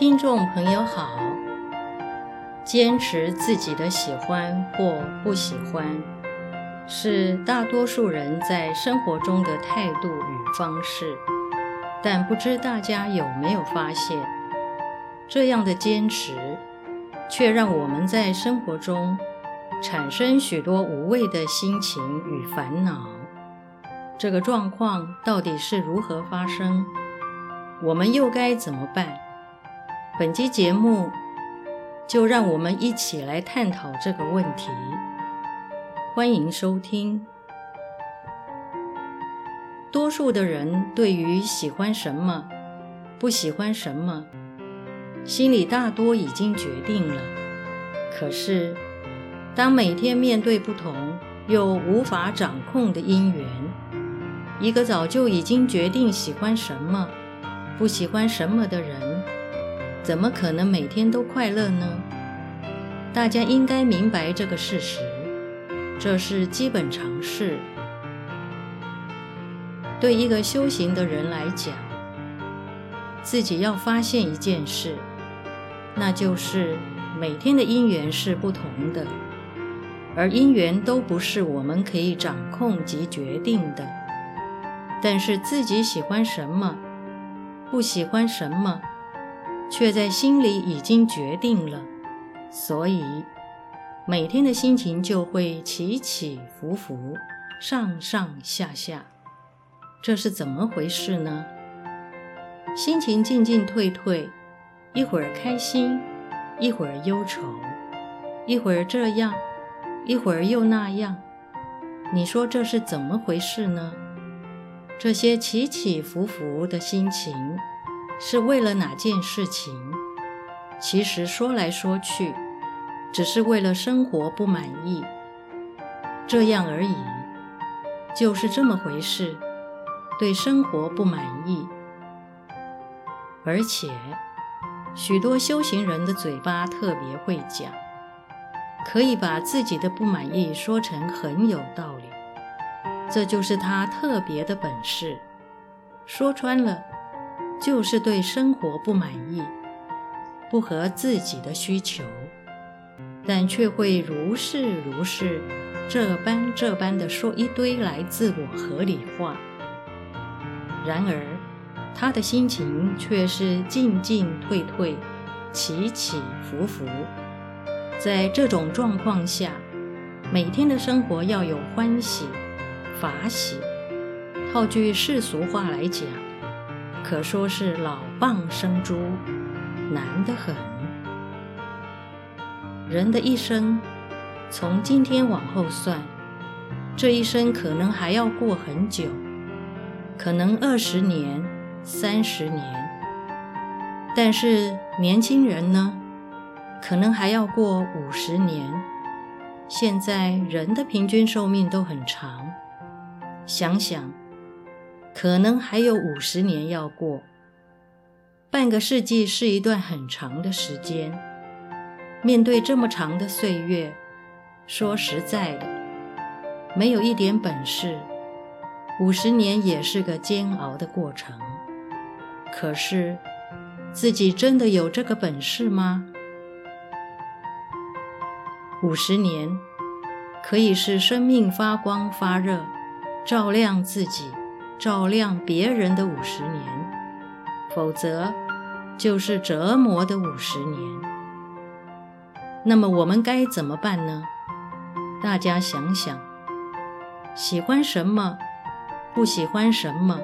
听众朋友好，坚持自己的喜欢或不喜欢，是大多数人在生活中的态度与方式。但不知大家有没有发现，这样的坚持，却让我们在生活中产生许多无谓的心情与烦恼。这个状况到底是如何发生？我们又该怎么办？本期节目就让我们一起来探讨这个问题。欢迎收听。多数的人对于喜欢什么、不喜欢什么，心里大多已经决定了。可是，当每天面对不同又无法掌控的因缘，一个早就已经决定喜欢什么、不喜欢什么的人，怎么可能每天都快乐呢？大家应该明白这个事实，这是基本常识。对一个修行的人来讲，自己要发现一件事，那就是每天的因缘是不同的，而因缘都不是我们可以掌控及决定的。但是自己喜欢什么，不喜欢什么。却在心里已经决定了，所以每天的心情就会起起伏伏、上上下下。这是怎么回事呢？心情进进退退，一会儿开心，一会儿忧愁，一会儿这样，一会儿又那样。你说这是怎么回事呢？这些起起伏伏的心情。是为了哪件事情？其实说来说去，只是为了生活不满意，这样而已，就是这么回事。对生活不满意，而且许多修行人的嘴巴特别会讲，可以把自己的不满意说成很有道理，这就是他特别的本事。说穿了。就是对生活不满意，不合自己的需求，但却会如是如是，这般这般的说一堆来自我合理化。然而，他的心情却是进进退退，起起伏伏。在这种状况下，每天的生活要有欢喜、法喜。套句世俗话来讲。可说是老蚌生珠，难得很。人的一生，从今天往后算，这一生可能还要过很久，可能二十年、三十年。但是年轻人呢，可能还要过五十年。现在人的平均寿命都很长，想想。可能还有五十年要过，半个世纪是一段很长的时间。面对这么长的岁月，说实在的，没有一点本事，五十年也是个煎熬的过程。可是，自己真的有这个本事吗？五十年可以是生命发光发热，照亮自己。照亮别人的五十年，否则就是折磨的五十年。那么我们该怎么办呢？大家想想，喜欢什么，不喜欢什么，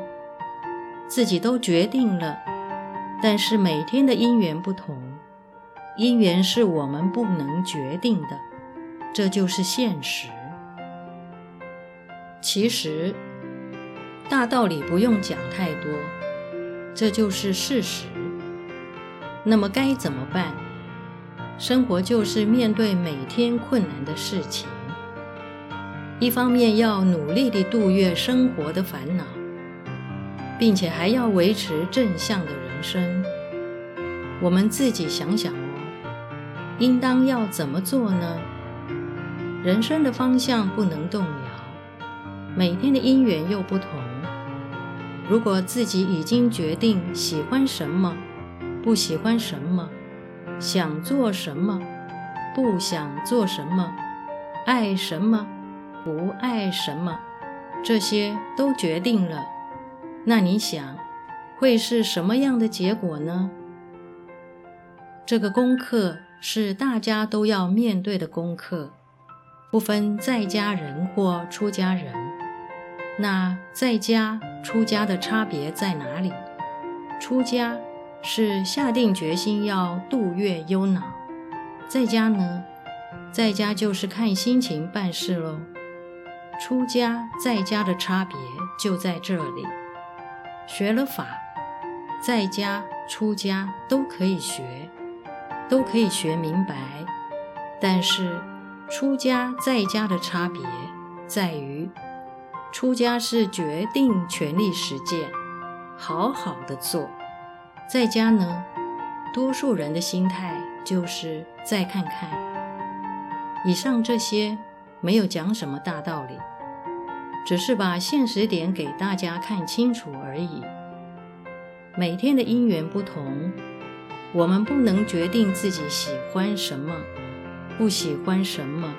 自己都决定了，但是每天的因缘不同，因缘是我们不能决定的，这就是现实。其实。大道理不用讲太多，这就是事实。那么该怎么办？生活就是面对每天困难的事情，一方面要努力地度越生活的烦恼，并且还要维持正向的人生。我们自己想想哦，应当要怎么做呢？人生的方向不能动摇，每天的因缘又不同。如果自己已经决定喜欢什么、不喜欢什么，想做什么，不想做什么，爱什么，不爱什么，这些都决定了。那你想，会是什么样的结果呢？这个功课是大家都要面对的功课，不分在家人或出家人。那在家、出家的差别在哪里？出家是下定决心要度越忧恼，在家呢？在家就是看心情办事喽。出家在家的差别就在这里。学了法，在家出家都可以学，都可以学明白。但是出家在家的差别在于，出家是决定全力实践，好好的做；在家呢，多数人的心态就是再看看。以上这些没有讲什么大道理。只是把现实点给大家看清楚而已。每天的因缘不同，我们不能决定自己喜欢什么，不喜欢什么。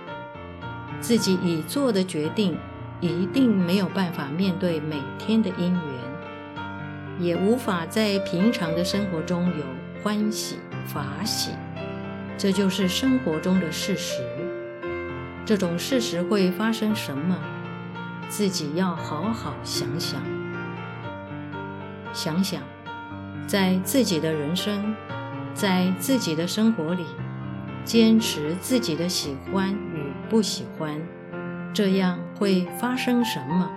自己已做的决定，一定没有办法面对每天的因缘，也无法在平常的生活中有欢喜法喜。这就是生活中的事实。这种事实会发生什么？自己要好好想想，想想，在自己的人生，在自己的生活里，坚持自己的喜欢与不喜欢，这样会发生什么？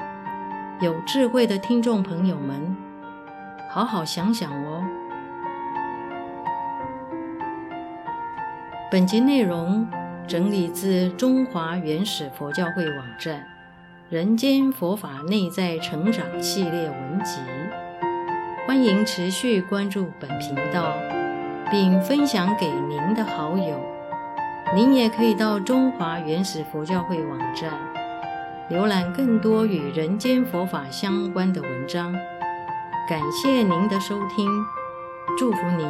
有智慧的听众朋友们，好好想想哦。本集内容整理自中华原始佛教会网站。人间佛法内在成长系列文集，欢迎持续关注本频道，并分享给您的好友。您也可以到中华原始佛教会网站，浏览更多与人间佛法相关的文章。感谢您的收听，祝福您。